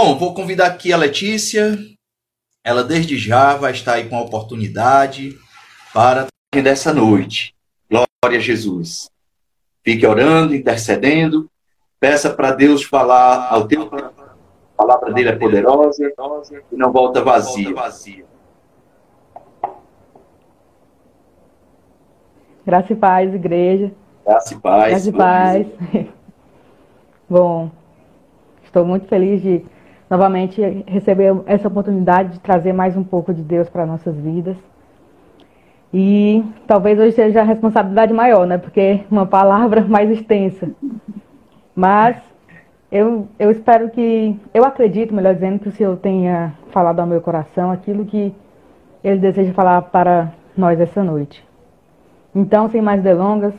Bom, vou convidar aqui a Letícia. Ela desde já vai estar aí com a oportunidade para dessa noite. Glória a Jesus. Fique orando, intercedendo. Peça para Deus falar ao teu coração. A palavra dele é poderosa e não volta vazia. Graça e paz, igreja. Graça e paz. Graça e paz. Bom, estou muito feliz de novamente receber essa oportunidade de trazer mais um pouco de Deus para nossas vidas. E talvez hoje seja a responsabilidade maior, né? Porque é uma palavra mais extensa. Mas eu, eu espero que, eu acredito, melhor dizendo, que o Senhor tenha falado ao meu coração aquilo que Ele deseja falar para nós essa noite. Então, sem mais delongas,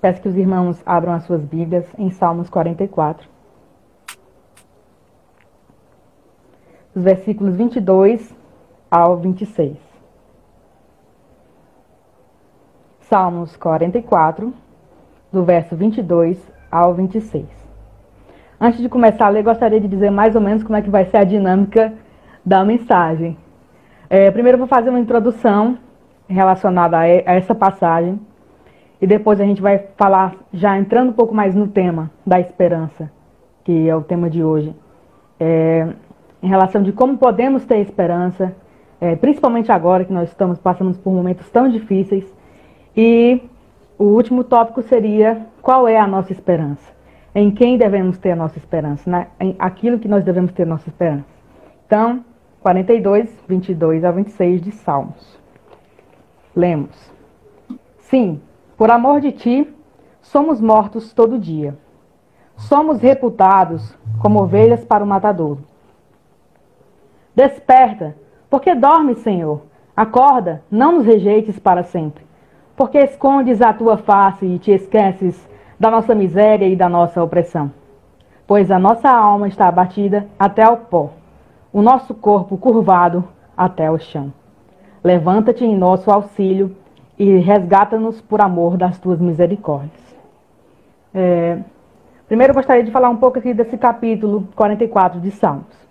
peço que os irmãos abram as suas Bíblias em Salmos 44. Os versículos 22 ao 26. Salmos 44, do verso 22 ao 26. Antes de começar a ler, gostaria de dizer mais ou menos como é que vai ser a dinâmica da mensagem. É, primeiro vou fazer uma introdução relacionada a essa passagem e depois a gente vai falar, já entrando um pouco mais no tema da esperança, que é o tema de hoje, é, em relação de como podemos ter esperança, é, principalmente agora que nós estamos passando por momentos tão difíceis. E o último tópico seria qual é a nossa esperança? Em quem devemos ter a nossa esperança? Né? Em aquilo que nós devemos ter a nossa esperança. Então, 42, 22 a 26 de Salmos. Lemos. Sim, por amor de ti, somos mortos todo dia. Somos reputados como ovelhas para o matador. Desperta, porque dormes, Senhor. Acorda, não nos rejeites para sempre. Porque escondes a tua face e te esqueces da nossa miséria e da nossa opressão. Pois a nossa alma está abatida até ao pó, o nosso corpo curvado até o chão. Levanta-te em nosso auxílio e resgata-nos por amor das tuas misericórdias. É, primeiro, eu gostaria de falar um pouco aqui desse capítulo 44 de Salmos.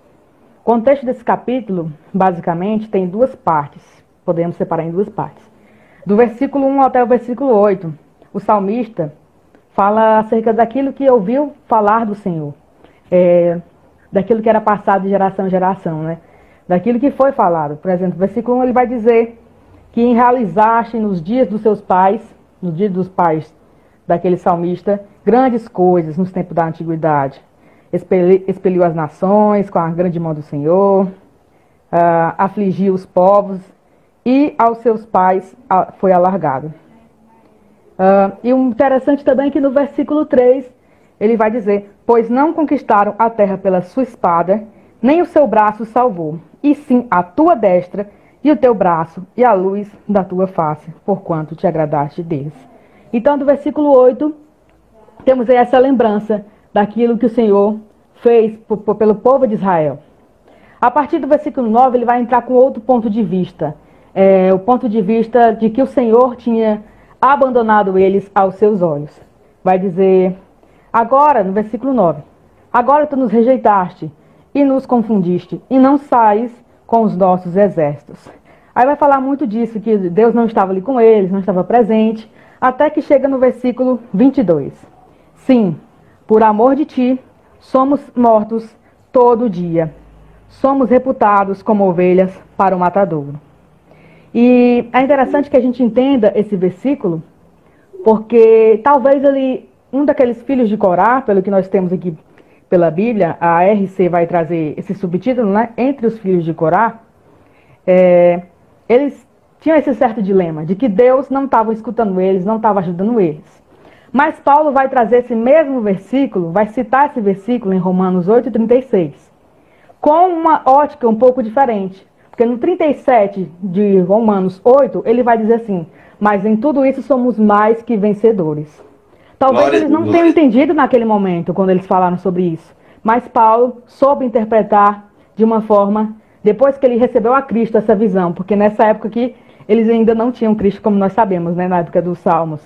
O contexto desse capítulo, basicamente, tem duas partes. Podemos separar em duas partes. Do versículo 1 até o versículo 8, o salmista fala acerca daquilo que ouviu falar do Senhor, é, daquilo que era passado de geração em geração, né? daquilo que foi falado. Por exemplo, no versículo 1 ele vai dizer que realizaste nos dias dos seus pais, nos dias dos pais daquele salmista, grandes coisas nos tempos da antiguidade. Expeliu as nações com a grande mão do Senhor, uh, afligiu os povos e aos seus pais uh, foi alargado. Uh, e o interessante também é que no versículo 3 ele vai dizer: Pois não conquistaram a terra pela sua espada, nem o seu braço salvou, e sim a tua destra e o teu braço e a luz da tua face, porquanto te agradaste deles. Então, do versículo 8, temos aí essa lembrança daquilo que o Senhor fez pelo povo de Israel. A partir do versículo 9, ele vai entrar com outro ponto de vista. É, o ponto de vista de que o Senhor tinha abandonado eles aos seus olhos. Vai dizer, agora, no versículo 9, agora tu nos rejeitaste e nos confundiste, e não sais com os nossos exércitos. Aí vai falar muito disso, que Deus não estava ali com eles, não estava presente, até que chega no versículo 22. Sim, por amor de ti, somos mortos todo dia. Somos reputados como ovelhas para o matadouro. E é interessante que a gente entenda esse versículo, porque talvez ele, um daqueles filhos de Corá, pelo que nós temos aqui pela Bíblia, a RC vai trazer esse subtítulo, né? Entre os filhos de Corá, é, eles tinham esse certo dilema de que Deus não estava escutando eles, não estava ajudando eles. Mas Paulo vai trazer esse mesmo versículo, vai citar esse versículo em Romanos 8,36, com uma ótica um pouco diferente. Porque no 37 de Romanos 8, ele vai dizer assim: Mas em tudo isso somos mais que vencedores. Talvez glória, eles não glória. tenham entendido naquele momento, quando eles falaram sobre isso. Mas Paulo soube interpretar de uma forma, depois que ele recebeu a Cristo essa visão, porque nessa época aqui eles ainda não tinham Cristo, como nós sabemos, né, na época dos Salmos.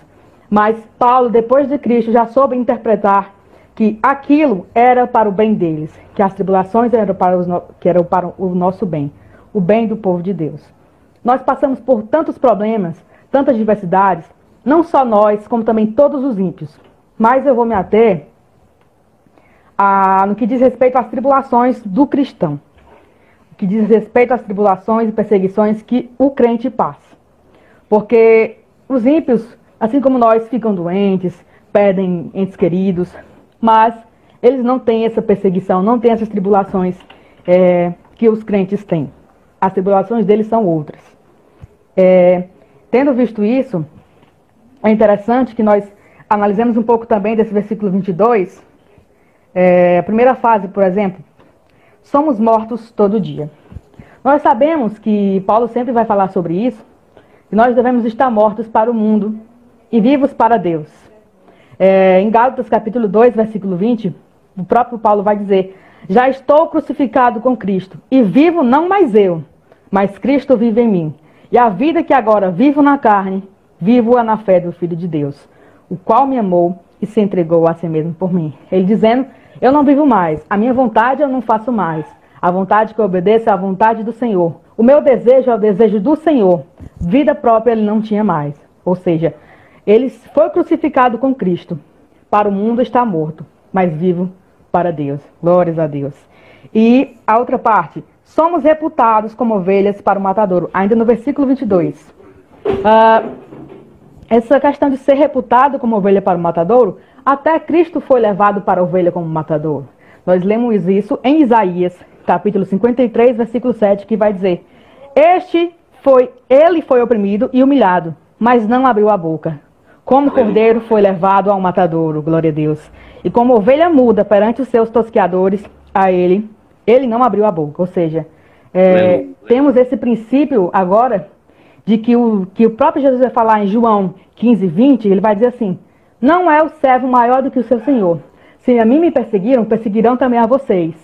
Mas Paulo, depois de Cristo, já soube interpretar que aquilo era para o bem deles, que as tribulações eram para, os no... que eram para o nosso bem, o bem do povo de Deus. Nós passamos por tantos problemas, tantas diversidades, não só nós, como também todos os ímpios. Mas eu vou me ater a, no que diz respeito às tribulações do cristão. O que diz respeito às tribulações e perseguições que o crente passa. Porque os ímpios, assim como nós, ficam doentes, perdem entes queridos, mas eles não têm essa perseguição, não têm essas tribulações é, que os crentes têm. As tribulações deles são outras. É, tendo visto isso, é interessante que nós analisemos um pouco também desse versículo 22. É, a primeira fase, por exemplo, somos mortos todo dia. Nós sabemos que Paulo sempre vai falar sobre isso, que nós devemos estar mortos para o mundo e vivos para Deus. É, em Gálatas capítulo 2, versículo 20, o próprio Paulo vai dizer: Já estou crucificado com Cristo, e vivo não mais eu, mas Cristo vive em mim. E a vida que agora vivo na carne, vivo-a na fé do Filho de Deus, o qual me amou e se entregou a si mesmo por mim. Ele dizendo: Eu não vivo mais, a minha vontade eu não faço mais. A vontade que eu obedeço é a vontade do Senhor. O meu desejo é o desejo do Senhor. Vida própria ele não tinha mais. Ou seja, ele foi crucificado com Cristo. Para o mundo está morto, mas vivo para Deus. Glórias a Deus. E a outra parte, somos reputados como ovelhas para o matadouro. Ainda no versículo 22. Uh, essa questão de ser reputado como ovelha para o matadouro, até Cristo foi levado para a ovelha como matadouro. Nós lemos isso em Isaías, capítulo 53, versículo 7, que vai dizer: Este foi, ele foi oprimido e humilhado, mas não abriu a boca. Como cordeiro foi levado ao matadouro, glória a Deus. E como ovelha muda perante os seus tosqueadores, a ele, ele não abriu a boca. Ou seja, é, temos esse princípio agora de que o, que o próprio Jesus vai falar em João 15, 20, ele vai dizer assim: Não é o servo maior do que o seu senhor. Se a mim me perseguiram, perseguirão também a vocês.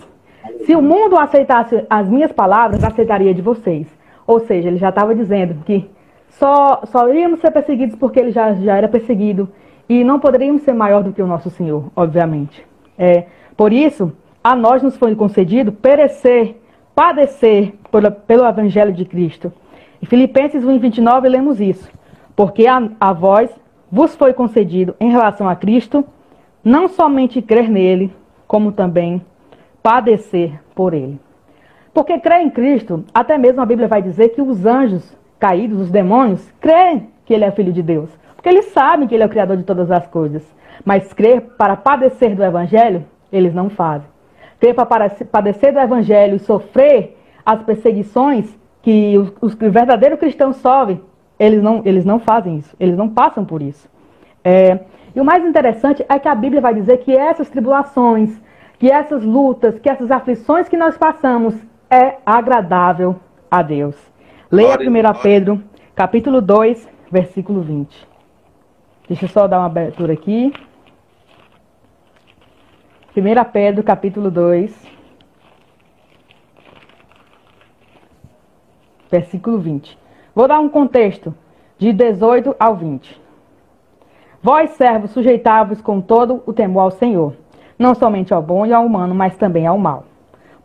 Se o mundo aceitasse as minhas palavras, aceitaria de vocês. Ou seja, ele já estava dizendo que só, só iríamos ser perseguidos porque ele já, já era perseguido e não poderíamos ser maior do que o nosso Senhor, obviamente. É, por isso, a nós nos foi concedido perecer, padecer pelo, pelo Evangelho de Cristo. Em Filipenses 1, 29, lemos isso. Porque a, a vós vos foi concedido, em relação a Cristo, não somente crer nele, como também padecer por ele. Porque crer em Cristo, até mesmo a Bíblia vai dizer que os anjos caídos, os demônios, creem que ele é filho de Deus. Porque eles sabem que ele é o criador de todas as coisas. Mas crer para padecer do evangelho, eles não fazem. Crer para padecer do evangelho e sofrer as perseguições, que os, os verdadeiros cristãos sofrem, eles não, eles não fazem isso, eles não passam por isso. É, e o mais interessante é que a Bíblia vai dizer que essas tribulações, que essas lutas, que essas aflições que nós passamos é agradável a Deus. Leia 1 Pedro, capítulo 2, versículo 20. Deixa eu só dar uma abertura aqui. 1 Pedro, capítulo 2, versículo 20. Vou dar um contexto de 18 ao 20. Vós, servos, sujeitai-vos com todo o temor ao Senhor, não somente ao bom e ao humano, mas também ao mal.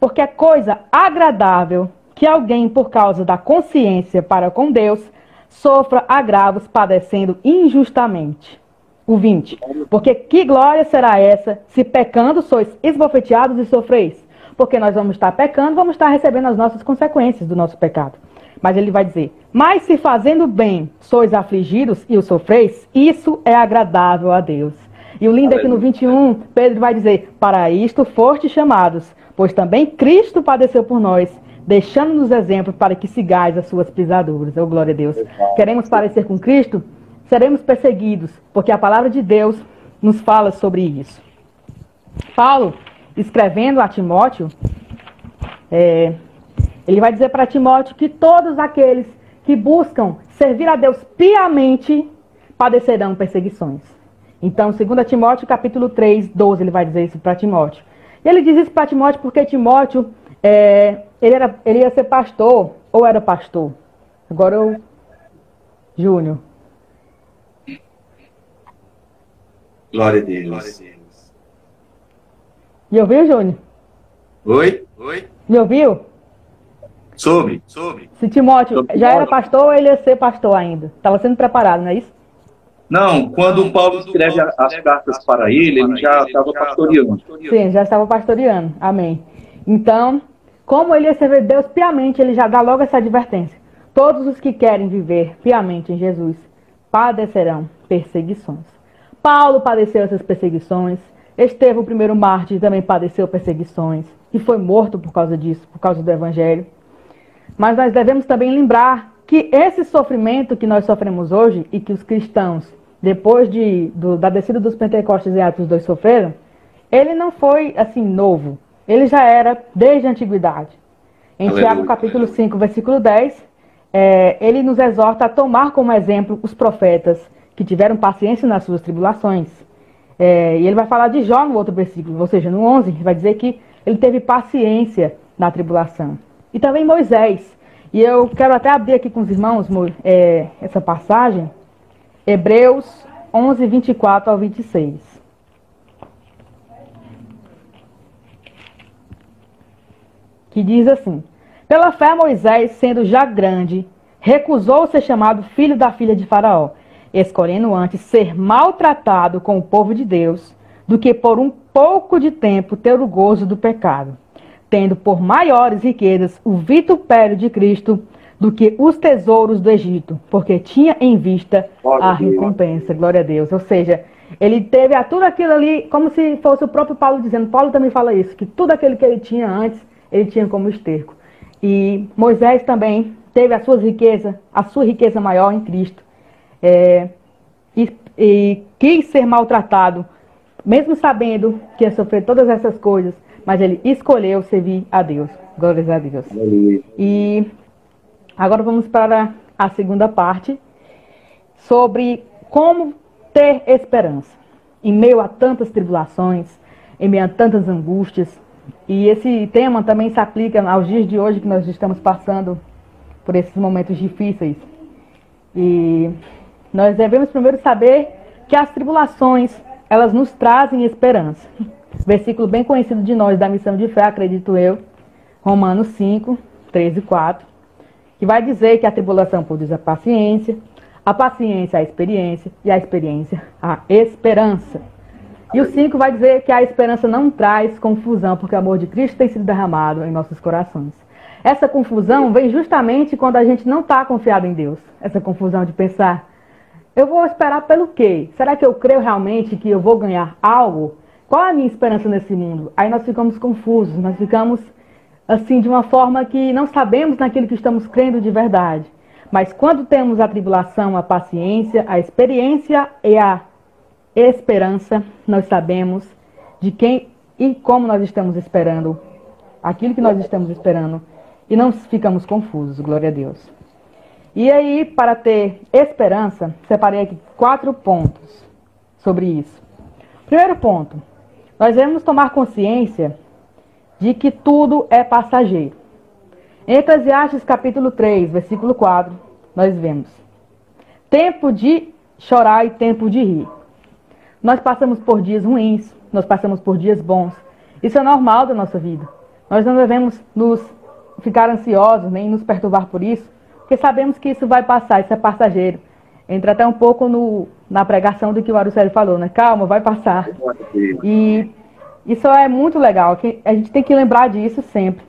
Porque é coisa agradável que alguém, por causa da consciência para com Deus, sofra agravos padecendo injustamente. O 20. Porque que glória será essa se pecando sois esbofeteados e sofreis? Porque nós vamos estar pecando, vamos estar recebendo as nossas consequências do nosso pecado. Mas ele vai dizer: Mas se fazendo bem sois afligidos e o sofreis, isso é agradável a Deus. E o lindo é que no 21, Pedro vai dizer: Para isto foste chamados, pois também Cristo padeceu por nós, deixando-nos exemplos para que sigais as suas pisaduras. Oh, glória a Deus. Queremos parecer com Cristo? Seremos perseguidos, porque a palavra de Deus nos fala sobre isso. Paulo, escrevendo a Timóteo, é, ele vai dizer para Timóteo que todos aqueles que buscam servir a Deus piamente padecerão perseguições. Então, 2 Timóteo, capítulo 3, 12, ele vai dizer isso para Timóteo. E ele diz isso para Timóteo porque Timóteo, é, ele, era, ele ia ser pastor, ou era pastor. Agora eu... Júnior. Glória a Deus. Glória a Deus. Me ouviu, Júnior? Oi? Oi? Me ouviu? Soube, soube. Se Timóteo já era pastor ou ele ia ser pastor ainda? Estava sendo preparado, não é isso? Não, quando Paulo escreve as cartas para ele, ele já estava pastoreando. Sim, já estava pastoreando. Amém. Então, como ele ia servir Deus piamente, ele já dá logo essa advertência. Todos os que querem viver piamente em Jesus padecerão perseguições. Paulo padeceu essas perseguições. Estevão, o primeiro mártir, também padeceu perseguições e foi morto por causa disso, por causa do evangelho. Mas nós devemos também lembrar que esse sofrimento que nós sofremos hoje e que os cristãos, depois de, do, da descida dos Pentecostes e Atos 2 sofreram, ele não foi assim novo. Ele já era desde a antiguidade. Em Aleluia. Tiago capítulo 5, versículo 10, é, ele nos exorta a tomar como exemplo os profetas que tiveram paciência nas suas tribulações. É, e ele vai falar de Jó no outro versículo, ou seja, no 11, vai dizer que ele teve paciência na tribulação. E também Moisés. E eu quero até abrir aqui com os irmãos é, essa passagem, Hebreus 11, 24 ao 26. Que diz assim: Pela fé, Moisés, sendo já grande, recusou ser chamado filho da filha de Faraó, escolhendo antes ser maltratado com o povo de Deus, do que por um pouco de tempo ter o gozo do pecado tendo por maiores riquezas o vitupério de Cristo do que os tesouros do Egito, porque tinha em vista a recompensa. Glória a Deus. Ou seja, ele teve a tudo aquilo ali, como se fosse o próprio Paulo dizendo. Paulo também fala isso, que tudo aquilo que ele tinha antes, ele tinha como esterco. E Moisés também teve as suas riquezas, a sua riqueza maior em Cristo. É, e, e quis ser maltratado, mesmo sabendo que ia sofrer todas essas coisas, mas ele escolheu servir a Deus. Glórias a Deus. E agora vamos para a segunda parte sobre como ter esperança em meio a tantas tribulações, em meio a tantas angústias. E esse tema também se aplica aos dias de hoje que nós estamos passando por esses momentos difíceis. E nós devemos primeiro saber que as tribulações, elas nos trazem esperança. Versículo bem conhecido de nós da missão de fé, acredito eu, Romanos 5, 13 e 4, que vai dizer que a tribulação produz a paciência, a paciência a experiência e a experiência a esperança. E o 5 vai dizer que a esperança não traz confusão, porque o amor de Cristo tem sido derramado em nossos corações. Essa confusão vem justamente quando a gente não está confiado em Deus. Essa confusão de pensar, eu vou esperar pelo quê? Será que eu creio realmente que eu vou ganhar algo? Qual a minha esperança nesse mundo? Aí nós ficamos confusos, nós ficamos assim de uma forma que não sabemos naquilo que estamos crendo de verdade. Mas quando temos a tribulação, a paciência, a experiência e a esperança, nós sabemos de quem e como nós estamos esperando aquilo que nós estamos esperando e não ficamos confusos, glória a Deus. E aí, para ter esperança, separei aqui quatro pontos sobre isso. Primeiro ponto, nós devemos tomar consciência de que tudo é passageiro. Em Eclesiastes capítulo 3, versículo 4, nós vemos: Tempo de chorar e tempo de rir. Nós passamos por dias ruins, nós passamos por dias bons. Isso é normal da nossa vida. Nós não devemos nos ficar ansiosos nem nos perturbar por isso, porque sabemos que isso vai passar, isso é passageiro. Entra até um pouco no, na pregação do que o Arucélio falou, né? Calma, vai passar. E isso é muito legal, que a gente tem que lembrar disso sempre.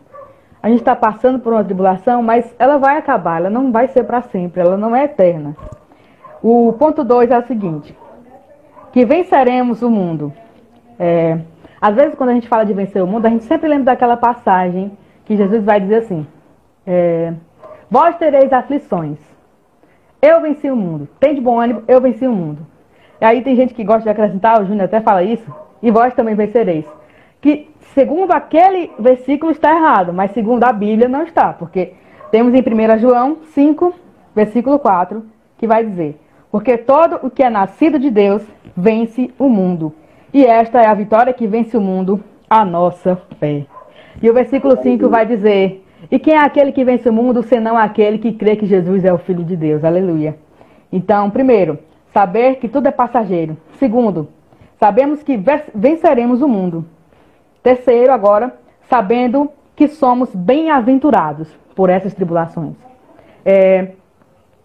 A gente está passando por uma tribulação, mas ela vai acabar, ela não vai ser para sempre, ela não é eterna. O ponto 2 é o seguinte: que venceremos o mundo. É, às vezes, quando a gente fala de vencer o mundo, a gente sempre lembra daquela passagem que Jesus vai dizer assim: é, Vós tereis aflições, eu venci o mundo. Tem de bom ânimo, eu venci o mundo. E aí tem gente que gosta de acrescentar, o Júnior até fala isso, e vós também vencereis. Que segundo aquele versículo está errado, mas segundo a Bíblia não está, porque temos em 1 João 5, versículo 4, que vai dizer: Porque todo o que é nascido de Deus vence o mundo. E esta é a vitória que vence o mundo, a nossa fé. E o versículo 5 vai dizer: e quem é aquele que vence o mundo, senão aquele que crê que Jesus é o Filho de Deus? Aleluia. Então, primeiro, saber que tudo é passageiro. Segundo, sabemos que venceremos o mundo. Terceiro, agora, sabendo que somos bem-aventurados por essas tribulações. É,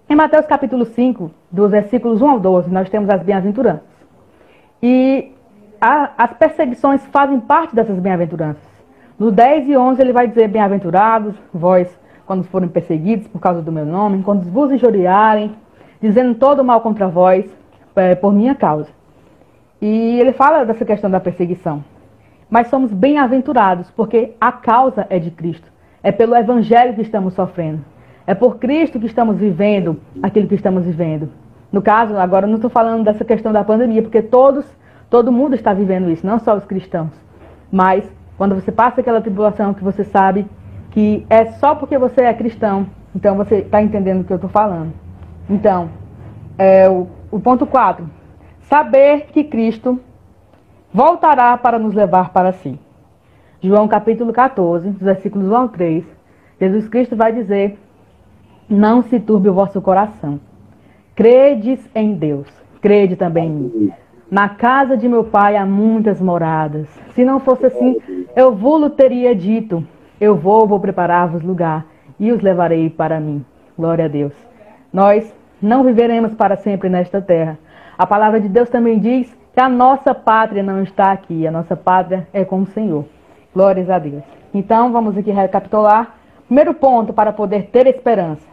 em Mateus capítulo 5, dos versículos 1 ao 12, nós temos as bem-aventuranças. E a, as perseguições fazem parte dessas bem-aventuranças. No 10 e 11 ele vai dizer: Bem-aventurados, vós, quando forem perseguidos por causa do meu nome, quando vos injuriarem, dizendo todo mal contra vós, é, por minha causa. E ele fala dessa questão da perseguição. Mas somos bem-aventurados, porque a causa é de Cristo. É pelo Evangelho que estamos sofrendo. É por Cristo que estamos vivendo aquilo que estamos vivendo. No caso, agora não estou falando dessa questão da pandemia, porque todos, todo mundo está vivendo isso, não só os cristãos. Mas quando você passa aquela tribulação que você sabe que é só porque você é cristão, então você está entendendo o que eu estou falando. Então, é, o, o ponto 4. Saber que Cristo voltará para nos levar para si. João capítulo 14, versículos 1 ao 3. Jesus Cristo vai dizer: Não se turbe o vosso coração. Credes em Deus, crede também em mim. Na casa de meu pai há muitas moradas. Se não fosse assim, eu vou teria dito: Eu vou, vou preparar-vos lugar e os levarei para mim. Glória a Deus. Nós não viveremos para sempre nesta terra. A palavra de Deus também diz que a nossa pátria não está aqui, a nossa pátria é com o Senhor. Glórias a Deus. Então, vamos aqui recapitular. Primeiro ponto para poder ter esperança: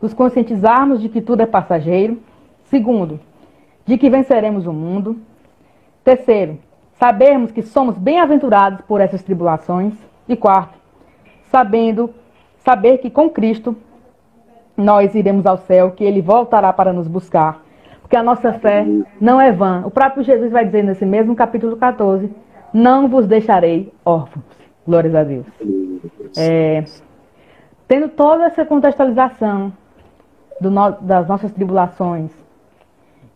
nos conscientizarmos de que tudo é passageiro. Segundo, de que venceremos o mundo. Terceiro, sabermos que somos bem-aventurados por essas tribulações. E quarto, sabendo, saber que com Cristo nós iremos ao céu, que ele voltará para nos buscar. Porque a nossa fé não é vã. O próprio Jesus vai dizer nesse mesmo capítulo 14: Não vos deixarei órfãos. Glórias a Deus. É, tendo toda essa contextualização no, das nossas tribulações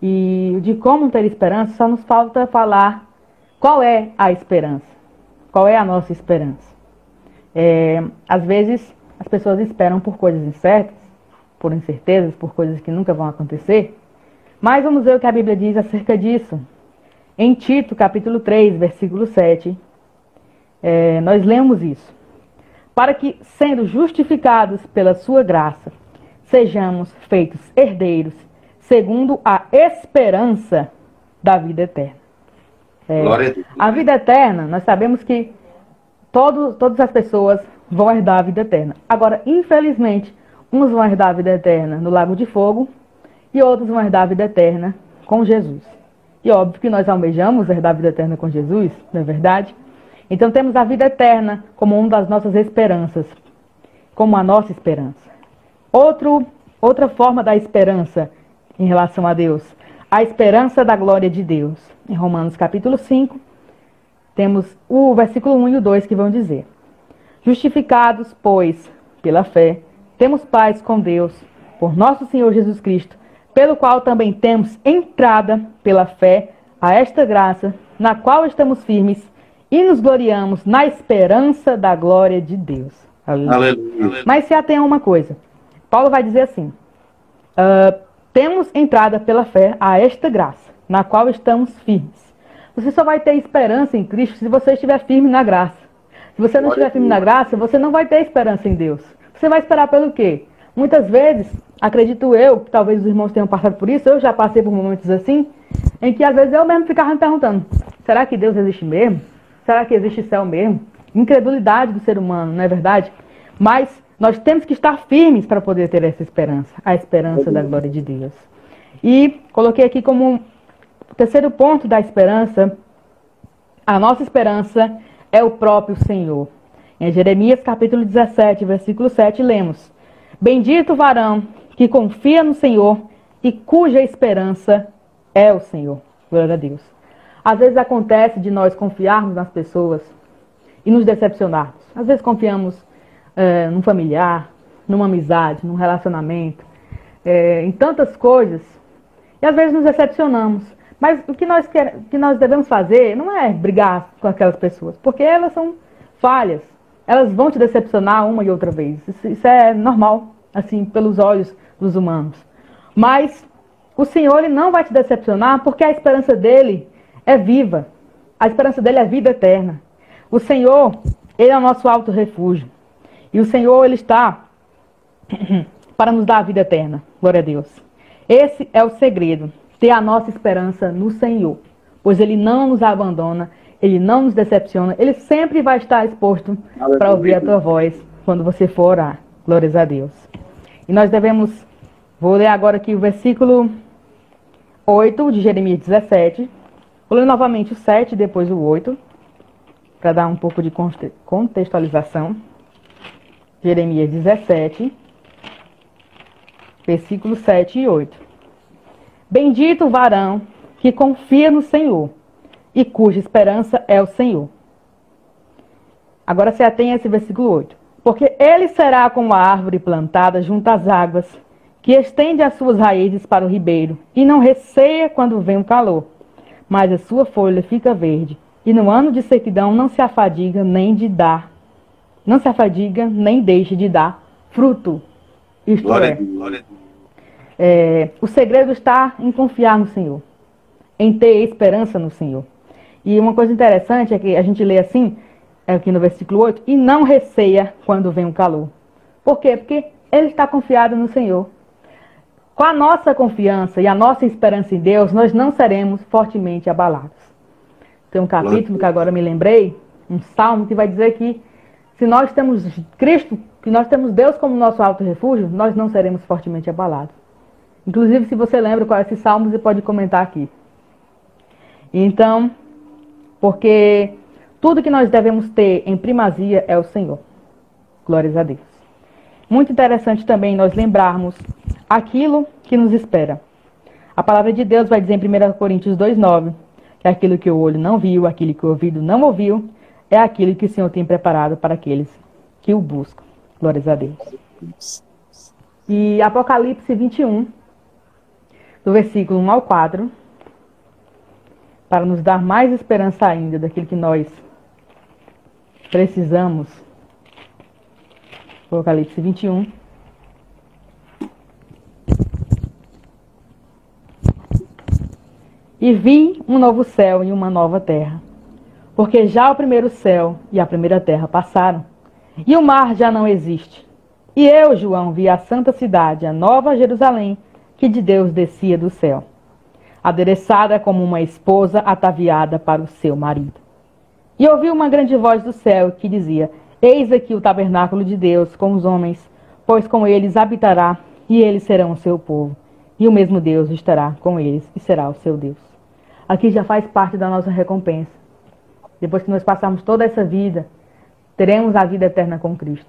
e de como ter esperança, só nos falta falar qual é a esperança. Qual é a nossa esperança? É, às vezes as pessoas esperam por coisas incertas, por incertezas, por coisas que nunca vão acontecer. Mas vamos ver o que a Bíblia diz acerca disso. Em Tito, capítulo 3, versículo 7, é, nós lemos isso. Para que, sendo justificados pela sua graça, sejamos feitos herdeiros, segundo a esperança da vida eterna. É, a vida eterna, nós sabemos que todo, todas as pessoas vão herdar a vida eterna. Agora, infelizmente, Uns vão herdar a vida eterna no lago de fogo e outros vão herdar a vida eterna com Jesus. E óbvio que nós almejamos herdar a vida eterna com Jesus, não é verdade? Então temos a vida eterna como uma das nossas esperanças, como a nossa esperança. Outro, outra forma da esperança em relação a Deus, a esperança da glória de Deus. Em Romanos capítulo 5, temos o versículo 1 e o 2 que vão dizer: Justificados, pois, pela fé, temos paz com Deus por nosso Senhor Jesus Cristo, pelo qual também temos entrada pela fé a esta graça, na qual estamos firmes e nos gloriamos na esperança da glória de Deus. Aleluia. Aleluia. Mas se atenha uma coisa. Paulo vai dizer assim: uh, temos entrada pela fé a esta graça, na qual estamos firmes. Você só vai ter esperança em Cristo se você estiver firme na graça. Se você não estiver firme na graça, você não vai ter esperança em Deus. Você vai esperar pelo quê? Muitas vezes, acredito eu, que talvez os irmãos tenham passado por isso, eu já passei por momentos assim, em que às vezes eu mesmo ficava me perguntando: será que Deus existe mesmo? Será que existe céu mesmo? Incredulidade do ser humano, não é verdade? Mas nós temos que estar firmes para poder ter essa esperança, a esperança da glória de Deus. E coloquei aqui como terceiro ponto da esperança, a nossa esperança é o próprio Senhor. Em Jeremias capítulo 17, versículo 7, lemos: Bendito varão que confia no Senhor e cuja esperança é o Senhor. Glória a Deus. Às vezes acontece de nós confiarmos nas pessoas e nos decepcionarmos. Às vezes confiamos é, num familiar, numa amizade, num relacionamento, é, em tantas coisas, e às vezes nos decepcionamos. Mas o que nós, quer, que nós devemos fazer não é brigar com aquelas pessoas, porque elas são falhas elas vão te decepcionar uma e outra vez. Isso, isso é normal, assim, pelos olhos dos humanos. Mas o Senhor ele não vai te decepcionar porque a esperança dele é viva. A esperança dele é vida eterna. O Senhor, Ele é o nosso alto refúgio. E o Senhor, Ele está para nos dar a vida eterna. Glória a Deus. Esse é o segredo, ter a nossa esperança no Senhor, pois Ele não nos abandona, Ele não nos decepciona, Ele sempre vai estar exposto para ouvir a tua voz quando você for orar. Glórias a Deus. E nós devemos, vou ler agora aqui o versículo 8 de Jeremias 17. Vou ler novamente o 7, depois o 8, para dar um pouco de contextualização. Jeremias 17, versículos 7 e 8. Bendito o varão que confia no Senhor e cuja esperança é o Senhor. Agora se atenha a esse versículo 8. Porque ele será como a árvore plantada junto às águas, que estende as suas raízes para o ribeiro, e não receia quando vem o calor, mas a sua folha fica verde, e no ano de sequidão não se afadiga nem de dar, não se afadiga nem deixa de dar fruto. Isto glória é, glória é, o segredo está em confiar no Senhor, em ter esperança no Senhor. E uma coisa interessante é que a gente lê assim, aqui no versículo 8, e não receia quando vem o calor. Por quê? Porque ele está confiado no Senhor. Com a nossa confiança e a nossa esperança em Deus, nós não seremos fortemente abalados. Tem um capítulo que agora me lembrei, um salmo que vai dizer que se nós temos Cristo, que nós temos Deus como nosso alto refúgio, nós não seremos fortemente abalados. Inclusive, se você lembra qual é esse salmo, você pode comentar aqui. Então, porque tudo que nós devemos ter em primazia é o Senhor. Glórias a Deus. Muito interessante também nós lembrarmos aquilo que nos espera. A palavra de Deus vai dizer em 1 Coríntios 2,9 que aquilo que o olho não viu, aquilo que o ouvido não ouviu, é aquilo que o Senhor tem preparado para aqueles que o buscam. Glórias a Deus. E Apocalipse 21, do versículo 1 ao 4, para nos dar mais esperança ainda daquilo que nós precisamos. Apocalipse 21. E vi um novo céu e uma nova terra, porque já o primeiro céu e a primeira terra passaram, e o mar já não existe. E eu, João, vi a santa cidade, a nova Jerusalém, que de Deus descia do céu, adereçada como uma esposa ataviada para o seu marido. E ouvi uma grande voz do céu que dizia: Eis aqui o tabernáculo de Deus com os homens, pois com eles habitará, e eles serão o seu povo, e o mesmo Deus estará com eles e será o seu Deus. Aqui já faz parte da nossa recompensa. Depois que nós passarmos toda essa vida, teremos a vida eterna com Cristo.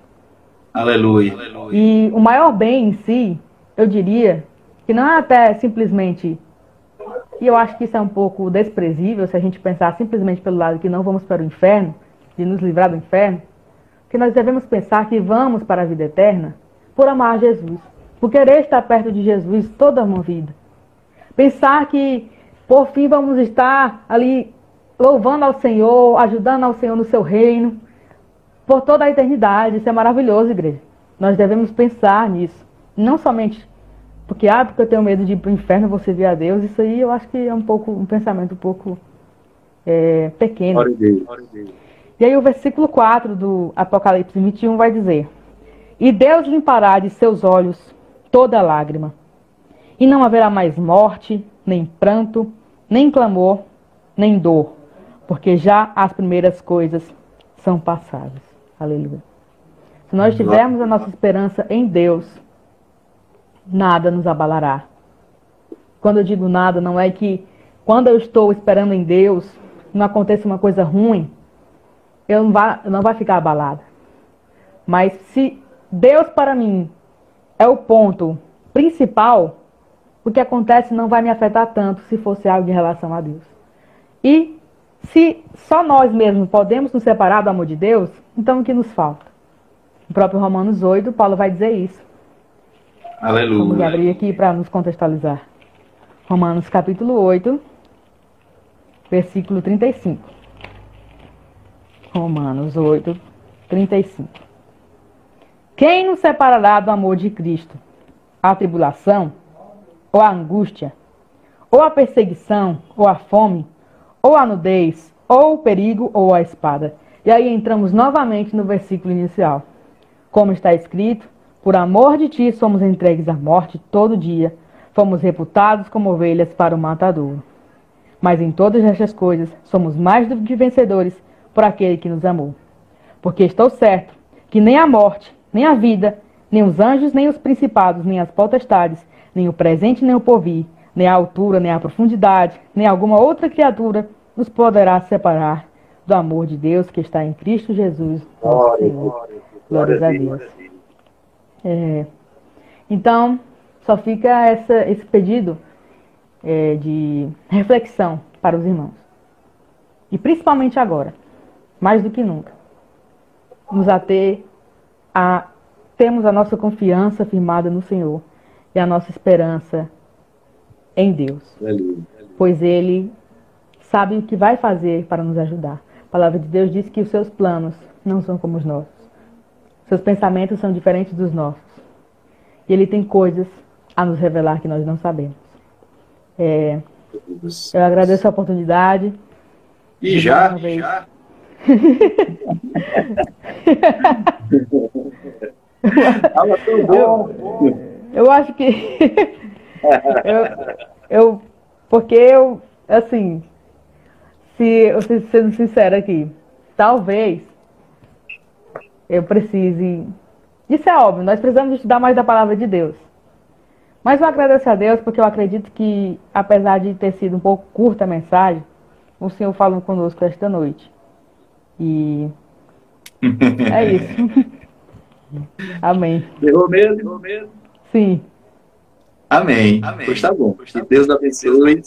Aleluia. E o maior bem em si, eu diria, que não é até simplesmente. E eu acho que isso é um pouco desprezível se a gente pensar simplesmente pelo lado que não vamos para o inferno, de nos livrar do inferno, que nós devemos pensar que vamos para a vida eterna por amar Jesus, por querer estar perto de Jesus toda uma vida. Pensar que, por fim, vamos estar ali louvando ao Senhor, ajudando ao Senhor no seu reino, por toda a eternidade. Isso é maravilhoso, igreja. Nós devemos pensar nisso. Não somente porque, ah, porque eu tenho medo de ir para o inferno, você ver a Deus, isso aí eu acho que é um pouco um pensamento um pouco é, pequeno. E aí o versículo 4 do Apocalipse 21 vai dizer: E Deus limpará de seus olhos toda lágrima, e não haverá mais morte, nem pranto, nem clamor, nem dor, porque já as primeiras coisas são passadas. Aleluia. Se nós tivermos a nossa esperança em Deus, nada nos abalará. Quando eu digo nada, não é que quando eu estou esperando em Deus, não aconteça uma coisa ruim, eu não vai, não vai ficar abalada. Mas se Deus para mim é o ponto principal, o que acontece não vai me afetar tanto se fosse algo em relação a Deus. E se só nós mesmos podemos nos separar do amor de Deus, então o que nos falta? O próprio Romanos 8, Paulo vai dizer isso. Aleluia. Vamos abrir aqui para nos contextualizar. Romanos capítulo 8, versículo 35. Romanos 8, 35. Quem nos separará do amor de Cristo? A tribulação? Ou a angústia? Ou a perseguição? Ou a fome? Ou a nudez? Ou o perigo? Ou a espada? E aí entramos novamente no versículo inicial. Como está escrito, por amor de ti somos entregues à morte todo dia, fomos reputados como ovelhas para o matadouro. Mas em todas estas coisas somos mais do que vencedores por aquele que nos amou. Porque estou certo que nem a morte, nem a vida, nem os anjos, nem os principados, nem as potestades, nem o presente, nem o porvir, nem a altura, nem a profundidade, nem alguma outra criatura nos poderá separar do amor de Deus que está em Cristo Jesus, nosso Senhor. Glórias a Deus. É, então, só fica essa, esse pedido é, de reflexão para os irmãos. E principalmente agora, mais do que nunca, nos ater a termos a nossa confiança firmada no Senhor e a nossa esperança em Deus. Pois Ele sabe o que vai fazer para nos ajudar. A palavra de Deus diz que os seus planos não são como os nossos. Seus pensamentos são diferentes dos nossos. E Ele tem coisas a nos revelar que nós não sabemos. É, eu agradeço a oportunidade. E já, já. eu, eu acho que eu, eu, porque eu, assim, se eu sendo sincera aqui, talvez eu precise. Isso é óbvio, nós precisamos estudar mais da palavra de Deus. Mas eu agradeço a Deus porque eu acredito que, apesar de ter sido um pouco curta a mensagem, o Senhor falou conosco esta noite. E é isso. Amém. Errou mesmo? Errou mesmo? Sim. Amém. Amém. Pois tá bom. Que Deus abençoe.